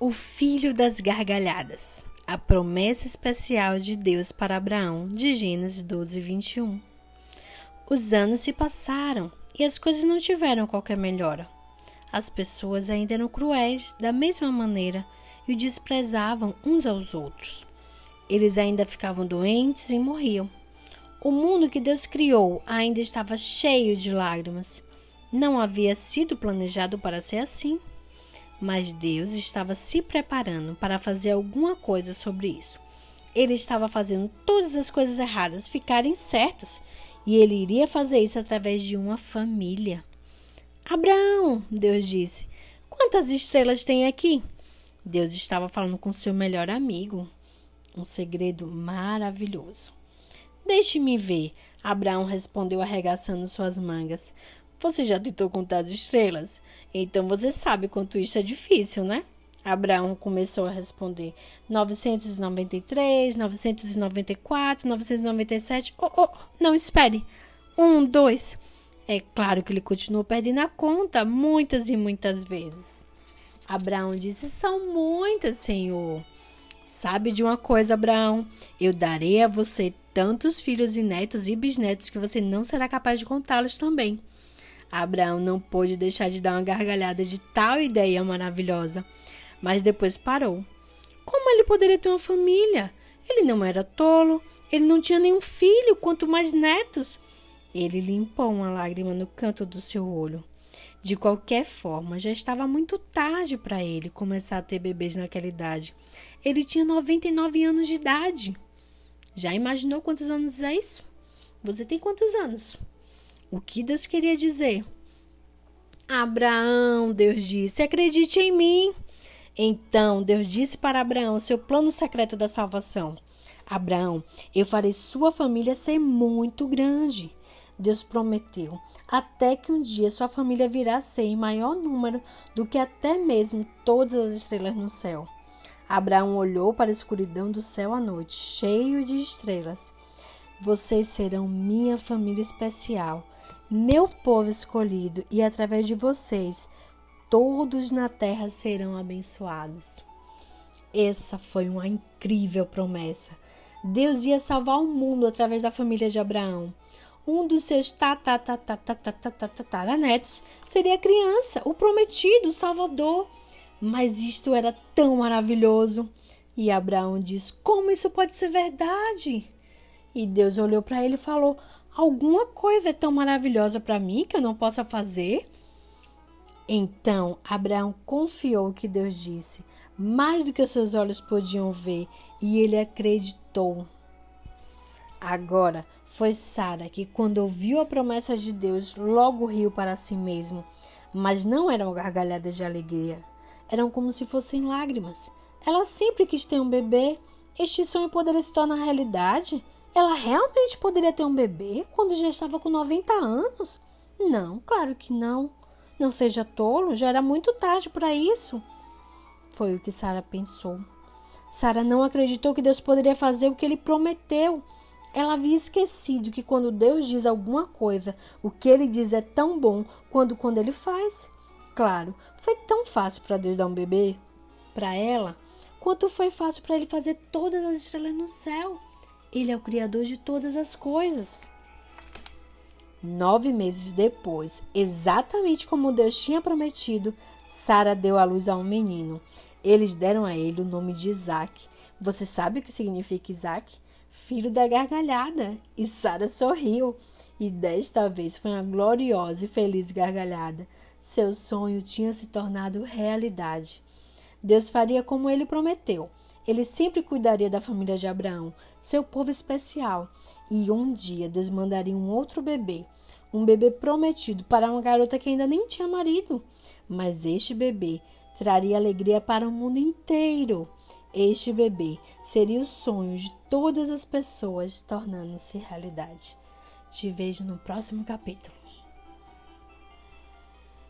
O filho das gargalhadas. A promessa especial de Deus para Abraão, de Gênesis 12, 21. Os anos se passaram e as coisas não tiveram qualquer melhora. As pessoas ainda eram cruéis da mesma maneira e o desprezavam uns aos outros. Eles ainda ficavam doentes e morriam. O mundo que Deus criou ainda estava cheio de lágrimas. Não havia sido planejado para ser assim. Mas Deus estava se preparando para fazer alguma coisa sobre isso. Ele estava fazendo todas as coisas erradas ficarem certas e ele iria fazer isso através de uma família. Abraão, Deus disse, quantas estrelas tem aqui? Deus estava falando com seu melhor amigo. Um segredo maravilhoso. Deixe-me ver, Abraão respondeu arregaçando suas mangas. Você já tentou contar as estrelas? Então você sabe quanto isso é difícil, né? Abraão começou a responder: 993, 994, 997. Oh, oh, não, espere. Um, dois. É claro que ele continuou perdendo a conta muitas e muitas vezes. Abraão disse: São muitas, Senhor. Sabe de uma coisa, Abraão? Eu darei a você tantos filhos e netos e bisnetos que você não será capaz de contá-los também. Abraão não pôde deixar de dar uma gargalhada de tal ideia maravilhosa, mas depois parou. Como ele poderia ter uma família? Ele não era tolo, ele não tinha nenhum filho, quanto mais netos. Ele limpou uma lágrima no canto do seu olho. De qualquer forma, já estava muito tarde para ele começar a ter bebês naquela idade. Ele tinha 99 anos de idade. Já imaginou quantos anos é isso? Você tem quantos anos? O que Deus queria dizer? Abraão, Deus disse, acredite em mim. Então Deus disse para Abraão seu plano secreto da salvação. Abraão, eu farei sua família ser muito grande. Deus prometeu, até que um dia sua família virá ser em maior número do que até mesmo todas as estrelas no céu. Abraão olhou para a escuridão do céu à noite, cheio de estrelas. Vocês serão minha família especial meu povo escolhido, e através de vocês todos na terra serão abençoados. Essa foi uma incrível promessa. Deus ia salvar o mundo através da família de Abraão. Um dos seus tataranetos seria a criança, o prometido, o salvador. Mas isto era tão maravilhoso. E Abraão diz: Como isso pode ser verdade? E Deus olhou para ele e falou: Alguma coisa é tão maravilhosa para mim que eu não possa fazer? Então Abraão confiou o que Deus disse, mais do que os seus olhos podiam ver, e ele acreditou. Agora foi Sara que, quando ouviu a promessa de Deus, logo riu para si mesmo. Mas não eram gargalhadas de alegria, eram como se fossem lágrimas. Ela sempre quis ter um bebê. Este sonho poderia se tornar realidade? Ela realmente poderia ter um bebê quando já estava com 90 anos? Não, claro que não. Não seja tolo, já era muito tarde para isso. Foi o que Sara pensou. Sara não acreditou que Deus poderia fazer o que ele prometeu. Ela havia esquecido que quando Deus diz alguma coisa, o que ele diz é tão bom quanto quando ele faz. Claro, foi tão fácil para Deus dar um bebê para ela, quanto foi fácil para ele fazer todas as estrelas no céu. Ele é o Criador de todas as coisas. Nove meses depois, exatamente como Deus tinha prometido, Sara deu à luz a um menino. Eles deram a ele o nome de Isaac. Você sabe o que significa Isaac? Filho da gargalhada. E Sara sorriu. E desta vez foi uma gloriosa e feliz gargalhada. Seu sonho tinha se tornado realidade. Deus faria como ele prometeu. Ele sempre cuidaria da família de Abraão, seu povo especial. E um dia Deus mandaria um outro bebê, um bebê prometido para uma garota que ainda nem tinha marido. Mas este bebê traria alegria para o mundo inteiro. Este bebê seria o sonho de todas as pessoas, tornando-se realidade. Te vejo no próximo capítulo.